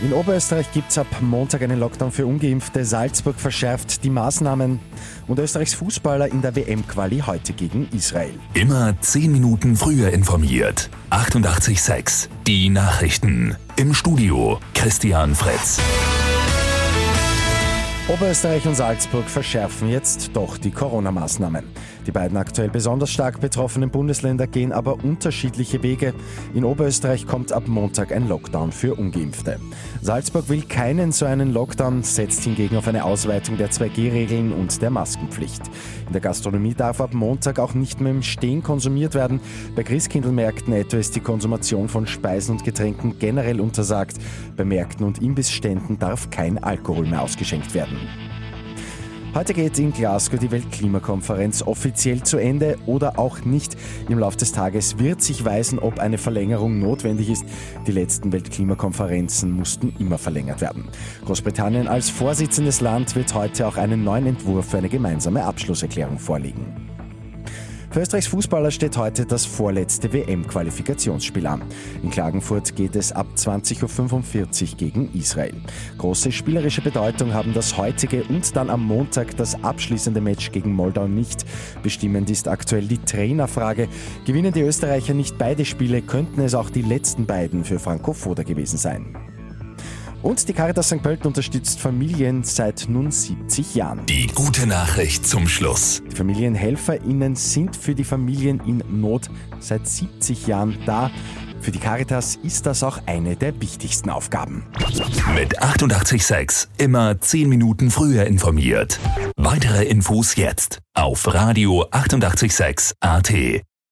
In Oberösterreich gibt es ab Montag einen Lockdown für Ungeimpfte. Salzburg verschärft die Maßnahmen und Österreichs Fußballer in der WM-Quali heute gegen Israel. Immer 10 Minuten früher informiert. 88.6 Die Nachrichten. Im Studio Christian Fritz. Oberösterreich und Salzburg verschärfen jetzt doch die Corona-Maßnahmen. Die beiden aktuell besonders stark betroffenen Bundesländer gehen aber unterschiedliche Wege. In Oberösterreich kommt ab Montag ein Lockdown für Ungeimpfte. Salzburg will keinen so einen Lockdown, setzt hingegen auf eine Ausweitung der 2G-Regeln und der Maskenpflicht. In der Gastronomie darf ab Montag auch nicht mehr im Stehen konsumiert werden. Bei Christkindlmärkten etwa ist die Konsumation von Speisen und Getränken generell untersagt. Bei Märkten und Imbissständen darf kein Alkohol mehr ausgeschenkt werden. Heute geht in Glasgow die Weltklimakonferenz offiziell zu Ende oder auch nicht. Im Laufe des Tages wird sich weisen, ob eine Verlängerung notwendig ist. Die letzten Weltklimakonferenzen mussten immer verlängert werden. Großbritannien als vorsitzendes Land wird heute auch einen neuen Entwurf für eine gemeinsame Abschlusserklärung vorlegen. Für Österreichs Fußballer steht heute das vorletzte WM-Qualifikationsspiel an. In Klagenfurt geht es ab 20.45 Uhr gegen Israel. Große spielerische Bedeutung haben das heutige und dann am Montag das abschließende Match gegen Moldau nicht. Bestimmend ist aktuell die Trainerfrage. Gewinnen die Österreicher nicht beide Spiele, könnten es auch die letzten beiden für Franco Foda gewesen sein. Und die Caritas St. Pölten unterstützt Familien seit nun 70 Jahren. Die gute Nachricht zum Schluss. Die FamilienhelferInnen sind für die Familien in Not seit 70 Jahren da. Für die Caritas ist das auch eine der wichtigsten Aufgaben. Mit 886 immer 10 Minuten früher informiert. Weitere Infos jetzt auf Radio 886 AT.